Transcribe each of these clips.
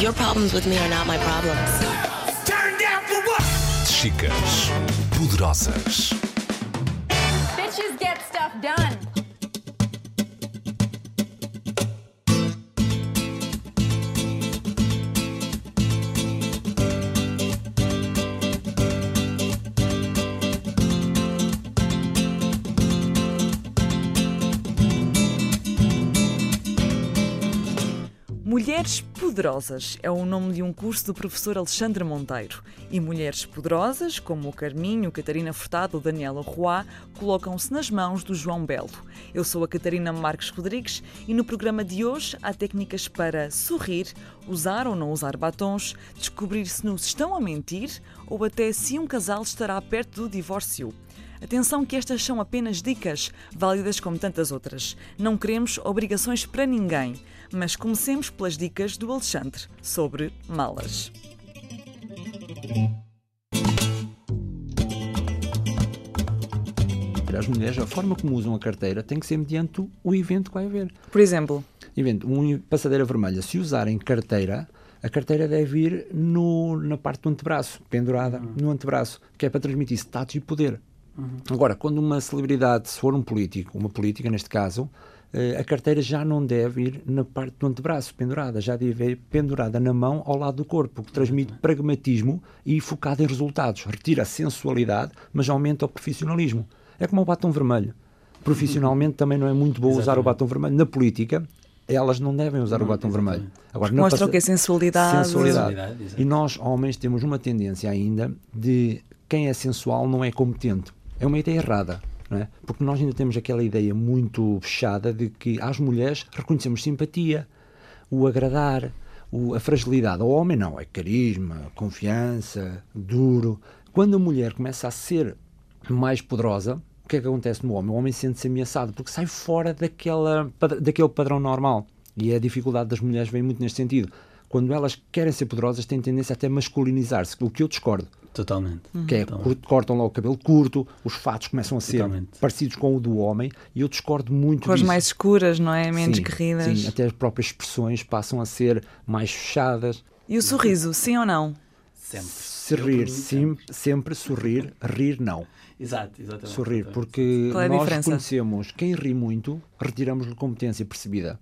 Your problems with me are not my problems. Chicas poderosas. Bitches get stuff done. Mulheres Poderosas é o nome de um curso do professor Alexandre Monteiro. E mulheres poderosas, como o Carminho, Catarina Furtado ou Daniela Roy, colocam-se nas mãos do João Belo. Eu sou a Catarina Marques Rodrigues e no programa de hoje há técnicas para sorrir, usar ou não usar batons, descobrir se nos estão a mentir ou até se um casal estará perto do divórcio. Atenção que estas são apenas dicas, válidas como tantas outras. Não queremos obrigações para ninguém, mas comecemos pelas dicas do Alexandre sobre malas. As mulheres, a forma como usam a carteira tem que ser mediante o evento que vai haver. Por exemplo, Evento, um passadeira vermelha, se usarem carteira, a carteira deve ir no, na parte do antebraço, pendurada no antebraço, que é para transmitir status e poder. Agora, quando uma celebridade, se for um político, uma política neste caso, a carteira já não deve ir na parte do antebraço, pendurada, já deve ir pendurada na mão ao lado do corpo, o que transmite pragmatismo e focado em resultados. Retira a sensualidade, mas aumenta o profissionalismo. É como o batom vermelho. Profissionalmente também não é muito bom usar o batom vermelho. Na política, elas não devem usar o batom vermelho. Agora, mostram passa- que é sensualidade. sensualidade. Sensualidade. E nós, homens, temos uma tendência ainda de quem é sensual não é competente. É uma ideia errada. É? Porque nós ainda temos aquela ideia muito fechada de que às mulheres reconhecemos simpatia, o agradar, o- a fragilidade. Ao homem não, é carisma, confiança, duro. Quando a mulher começa a ser mais poderosa, o que é que acontece no homem? O homem sente-se ameaçado porque sai fora daquela, daquele padrão normal. E a dificuldade das mulheres vem muito neste sentido. Quando elas querem ser poderosas, têm tendência até a masculinizar-se, o que eu discordo. Totalmente. Que é, Totalmente. cortam logo o cabelo curto, os fatos começam a ser Totalmente. parecidos com o do homem, e eu discordo muito Com as disso. mais escuras, não é? Menos Sim, guerridas. Sim, até as próprias expressões passam a ser mais fechadas. E o sorriso, sim ou não? Sempre. Se rir, sim, sempre sorrir, rir não. Exato, exatamente. Sorrir, porque é a nós diferença? reconhecemos quem ri muito, retiramos-lhe competência percebida.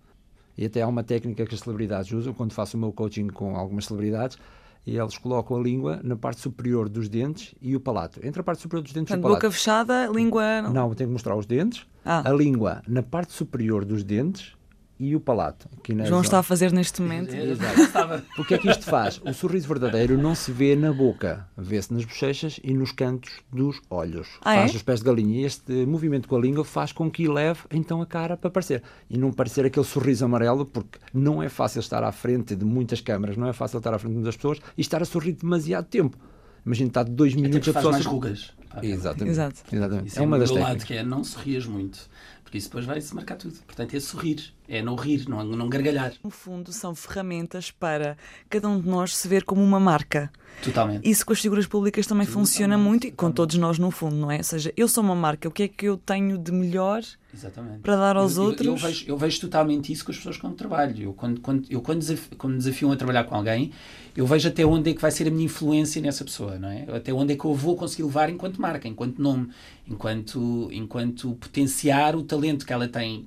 E até há uma técnica que as celebridades usam quando faço o meu coaching com algumas celebridades. E eles colocam a língua na parte superior dos dentes e o palato. Entre a parte superior dos dentes Portanto, e o palato. boca fechada, língua. Não, tenho que mostrar os dentes, Ah. a língua na parte superior dos dentes e o palato. Aqui na João zona. está a fazer neste momento. Exato. estava- O que é que isto faz? O sorriso verdadeiro não se vê na boca, vê-se nas bochechas e nos cantos dos olhos. Ah, faz é? os pés de galinha e este movimento com a língua faz com que eleve então a cara para aparecer. E não parecer aquele sorriso amarelo, porque não é fácil estar à frente de muitas câmaras, não é fácil estar à frente de muitas pessoas e estar a sorrir demasiado tempo. Imagina, está de dois minutos porque a pessoa... mais rugas. Exatamente. Exato. Exatamente. Isso É uma o das técnicas. que é não sorrias muito. Porque isso depois vai-se marcar tudo. Portanto, é sorrir. É não rir, não, não gargalhar. No fundo, são ferramentas para cada um de nós se ver como uma marca. Totalmente. Isso com as figuras públicas também funciona muito e com todos nós, no fundo, não é? Ou seja, eu sou uma marca, o que é que eu tenho de melhor Exatamente. para dar aos Eu- eu- outros? Eu, vejo, eu vejo totalmente isso com as pessoas com que trabalho. Eu, quando, quando, eu, quando, desafio, quando me desafiam a trabalhar com alguém, eu vejo até onde é que vai ser a minha influência nessa pessoa, não é? Até onde é que eu vou conseguir levar enquanto marca, enquanto nome, enquanto, enquanto potenciar o talento que ela tem,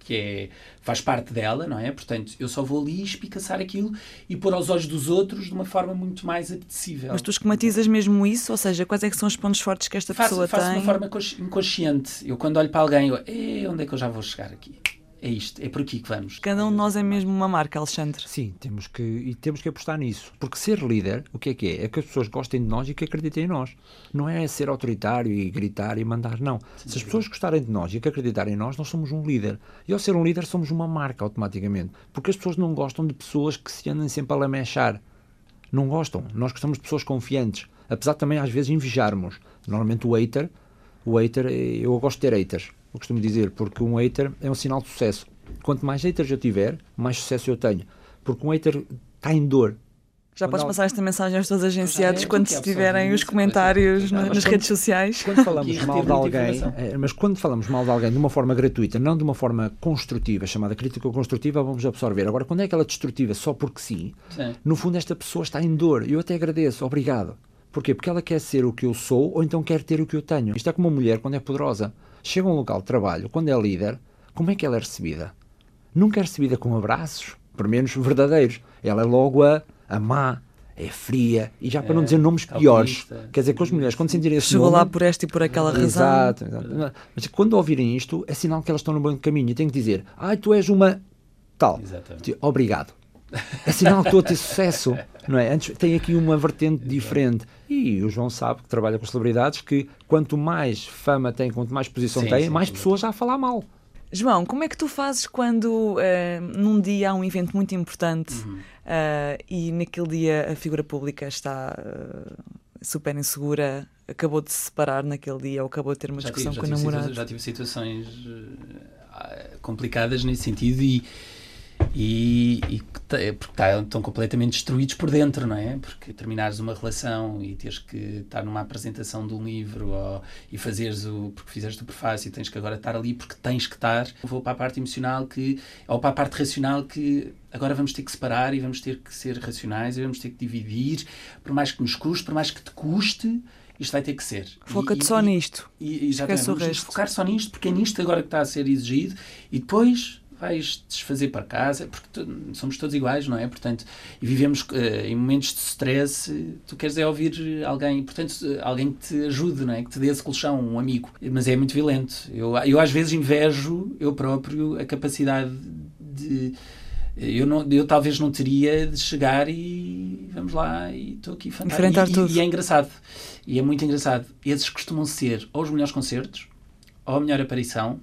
que é, faz parte dela, não é? Portanto, eu só vou ali espicaçar aquilo e pôr aos olhos dos outros de uma forma muito mais apetecível. Mas tu esquematizas mesmo isso? Ou seja, quais é que são os pontos fortes que esta faço, pessoa faço de tem? uma forma consci- inconsciente. Eu quando olho para alguém, eu, "Eh, onde é que eu já vou chegar aqui? É isto, é por aqui que vamos. Cada um de nós é mesmo uma marca, Alexandre. Sim, temos que, e temos que apostar nisso. Porque ser líder, o que é que é? É que as pessoas gostem de nós e que acreditem em nós. Não é ser autoritário e gritar e mandar, não. Se as pessoas gostarem de nós e que acreditarem em nós, nós somos um líder. E ao ser um líder, somos uma marca automaticamente. Porque as pessoas não gostam de pessoas que se andem sempre a lamechar. Não gostam. Nós gostamos de pessoas confiantes. Apesar de também às vezes invejarmos. Normalmente o hater, o hater, eu gosto de ter haters. Eu costumo dizer, porque um hater é um sinal de sucesso. Quanto mais haters eu tiver, mais sucesso eu tenho. Porque um hater está em dor. Já Quando podes passar esta mensagem aos teus agenciados é, quando é se tiverem os que comentários ser- nas Mas redes sociais. Quando falamos mal de alguém, é, mas quando falamos mal de alguém de uma forma gratuita, não de uma forma construtiva, chamada crítica construtiva, vamos absorver. Agora, quando é aquela destrutiva só porque sim, Sim. no fundo esta pessoa está em dor. Eu até agradeço, obrigado. Porquê? Porque ela quer ser o que eu sou ou então quer ter o que eu tenho. Isto é como uma mulher quando é poderosa. Chega a um local de trabalho, quando é líder, como é que ela é recebida? Nunca é recebida com abraços, pelo menos verdadeiros. Ela é logo a, a má, é fria, e já para não É, dizer nomes piores. Quer dizer, que as mulheres, quando sentirem esse Chegou nome, lá por esta e por aquela razão. Exato, exato. Mas quando ouvirem isto, é sinal que elas estão no bom caminho. E têm que dizer, ai, tu és uma tal. Exatamente. Obrigado. É sinal que estou a ter sucesso. Não é? Antes tem aqui uma vertente diferente. E o João sabe que trabalha com celebridades que quanto mais fama tem, quanto mais posição Sim, tem, sim, mais sim. pessoas já a falar mal. João, como é que tu fazes quando eh, num dia há um evento muito importante Uhum. eh, e naquele dia a figura pública está eh, super insegura, acabou de se separar naquele dia ou acabou de ter uma Já discussão tive, com o namorado? já tive situações eh, complicadas nesse sentido e, e, e porque tá- estão completamente destruídos por dentro, não é? Porque terminares uma relação e teres que estar numa apresentação de um livro ou, e fazeres o. porque fizeste o prefácio e tens que agora estar ali porque tens que estar. Vou para a parte emocional que. ou para a parte racional que agora vamos ter que separar e vamos ter que ser racionais e vamos ter que dividir, por mais que nos custe, por mais que te custe. Isto vai ter que ser. Foca-te E- só e- nisto. e, exatamente, Esquece o vamos focar só nisto, porque é nisto agora que está a ser exigido e depois vais desfazer para casa, porque somos todos iguais, não é? Portanto, e vivemos eh, em momentos de stress, eh, tu queres é ouvir alguém, portanto, alguém que te ajude, não é? Que te dê esse colchão, um amigo. Mas é muito violento. Eu, eu às vezes invejo, eu próprio, a capacidade de... Eu, não, eu talvez não teria de chegar e vamos lá e estou aqui fantástico. Enfrentar e, e- tudo. e é engraçado. E é muito engraçado. Esses costumam ser ou os melhores concertos, ou a melhor aparição,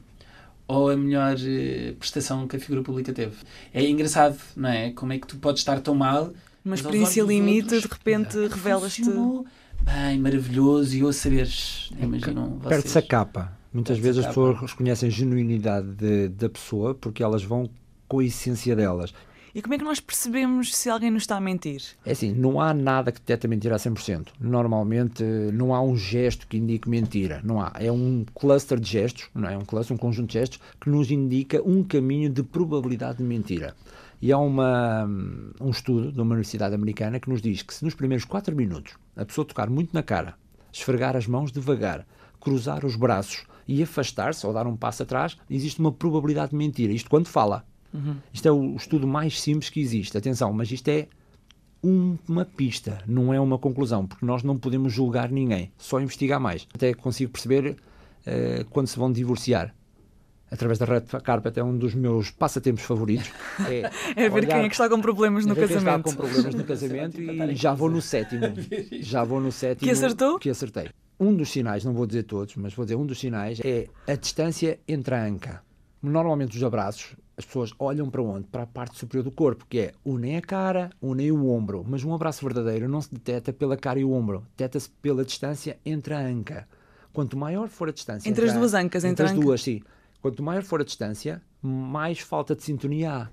ou a melhor eh, prestação que a figura pública teve. É engraçado, não é? Como é que tu podes estar tão mal, Uma experiência limite, outros, de repente revelas-te. Bem, maravilhoso. E eu a saberes, imaginam vocês. Perde-se a capa. Muitas vezes as pessoas reconhecem a genuinidade de- da pessoa porque elas vão com a essência delas. E como é que nós percebemos se alguém nos está a mentir? É assim, não há nada que detecta mentira a 100%. Normalmente não há um gesto que indique mentira. Não há. É um cluster de gestos, não é? Um cluster, um conjunto de gestos que nos indica um caminho de probabilidade de mentira. E há uma, um estudo de uma universidade americana que nos diz que se nos primeiros 4 minutos a pessoa tocar muito na cara, esfregar as mãos devagar, cruzar os braços e afastar-se ou dar um passo atrás, existe uma probabilidade de mentira. Isto quando fala. Isto é o estudo mais simples que existe. Atenção, mas isto é um- uma pista, não é uma conclusão, porque nós não podemos julgar ninguém, só investigar mais. Até consigo perceber eh, quando se vão divorciar. Através da red carpet é um dos meus passatempos favoritos. É, É ver quem é que está com problemas no ver quem está casamento. com problemas no casamento e já vou no sétimo. Já vou no sétimo. Que acertou? Que acertei. Um dos sinais, não vou dizer todos, mas vou dizer um dos sinais, é a distância entre a anca. Normalmente os abraços, as pessoas olham para onde? Para a parte superior do corpo, que é unem a cara, unem o ombro. Mas um abraço verdadeiro não se detecta pela cara e o ombro, detecta-se pela distância entre a anca. Quanto maior for a distância... Entre as a- duas ancas, entre Entre as anca. duas, sim. Quanto maior for a distância, mais falta de sintonia há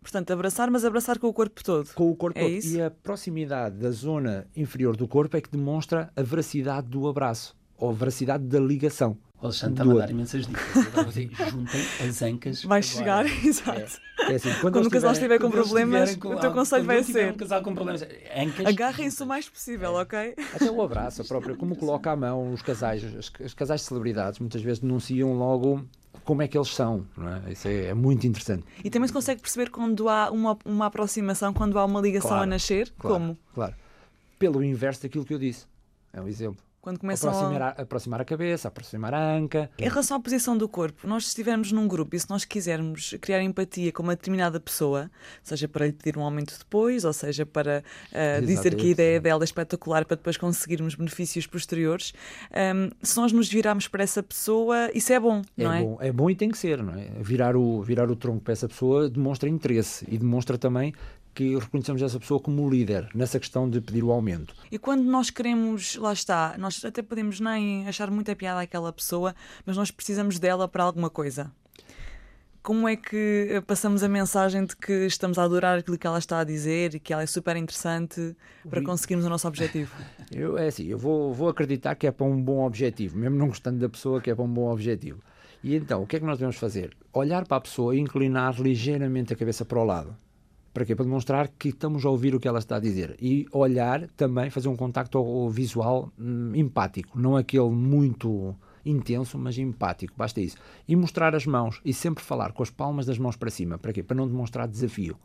Portanto, abraçar, mas abraçar com o corpo todo. com o corpo É todo. isso? E a proximidade da zona inferior do corpo é que demonstra a veracidade do abraço ou a veracidade da ligação. O Alexandre está a do dar imensas dicas. Dizer, Juntem as ancas. Vai agora. chegar, exato. É assim, quando, Quando o casal estiver com problemas, com o teu conselho vai ser um casal com problemas. Ancas. agarrem-se o mais possível, ok? Até o abraço, a própria, como coloca a mão os casais, os, os casais de celebridades muitas vezes denunciam logo como é que eles são. Não é? Isso é, é muito interessante. E também se consegue perceber quando há uma, uma aproximação, quando há uma ligação Claro, a nascer? Claro, Como? Claro. Pelo inverso daquilo que eu disse. É um exemplo. Quando começam Aproximar a... aproximar a cabeça, aproximar a anca. Em relação à posição do corpo, nós se estivermos num grupo e se nós quisermos criar empatia com uma determinada pessoa, seja para lhe pedir um aumento depois, ou seja para ah, dizer que a ideia dela é espetacular para depois conseguirmos benefícios posteriores, ahm, se nós nos virarmos para essa pessoa, isso é bom, É, não é? bom, é bom e tem que ser, não é? Virar o, virar o tronco para essa pessoa demonstra interesse e demonstra também que reconhecemos essa pessoa como líder nessa questão de pedir o aumento. E quando nós queremos, lá está, nós até podemos nem achar muita piada àquela pessoa, mas nós precisamos dela para alguma coisa. Como é que eh, passamos a mensagem de que estamos a adorar aquilo que ela está a dizer e que ela é super interessante para conseguirmos o nosso objetivo? Eu, é assim, eu vou, vou acreditar que é para um bom objetivo, mesmo não gostando da pessoa, que é para um bom objetivo. E então, o que é que nós devemos fazer? Olhar para a pessoa e inclinar ligeiramente a cabeça para o lado. Para quê? Para demonstrar que estamos a ouvir o que ela está a dizer. E olhar também, fazer um contacto visual hum, empático, não aquele muito intenso, mas empático, basta isso. E mostrar as mãos e sempre falar com as palmas das mãos para cima. Para quê? Para não demonstrar desafio.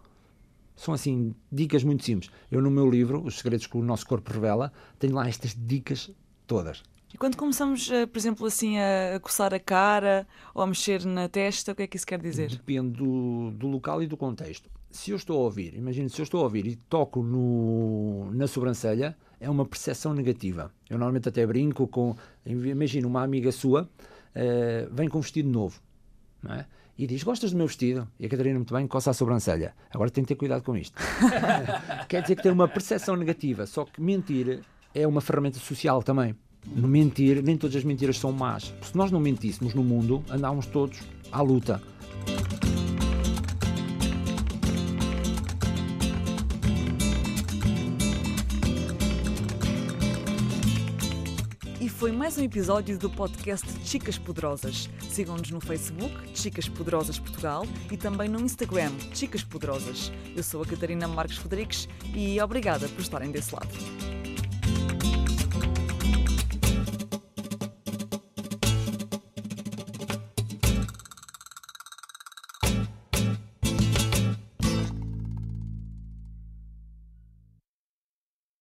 São assim dicas muito simples. Eu no meu livro, Os Segredos que o Nosso Corpo Revela, tenho lá estas dicas todas. E quando começamos, eh, por exemplo, assim a coçar a cara ou a mexer na testa, o que é que isso quer dizer? Depende do, do local e do contexto. Se eu estou a ouvir, imagine se eu estou a ouvir e toco no, na sobrancelha, é uma percepção negativa. Eu normalmente até brinco com. Imagina uma amiga sua uh, vem com um vestido novo é? e diz: Gostas do meu vestido? E a Catarina, muito bem, coça a sobrancelha. Agora tem que ter cuidado com isto. Quer dizer que tem uma percepção negativa, só que mentir é uma ferramenta social também. No mentir, nem todas as mentiras são más. Se nós não mentíssemos no mundo, andávamos todos à luta. E foi mais um episódio do podcast Chicas Poderosas. Sigam-nos no Facebook, Chicas Poderosas Portugal, e também no Instagram, Chicas Poderosas. Eu sou a Catarina Marques Rodrigues e obrigada por estarem desse lado.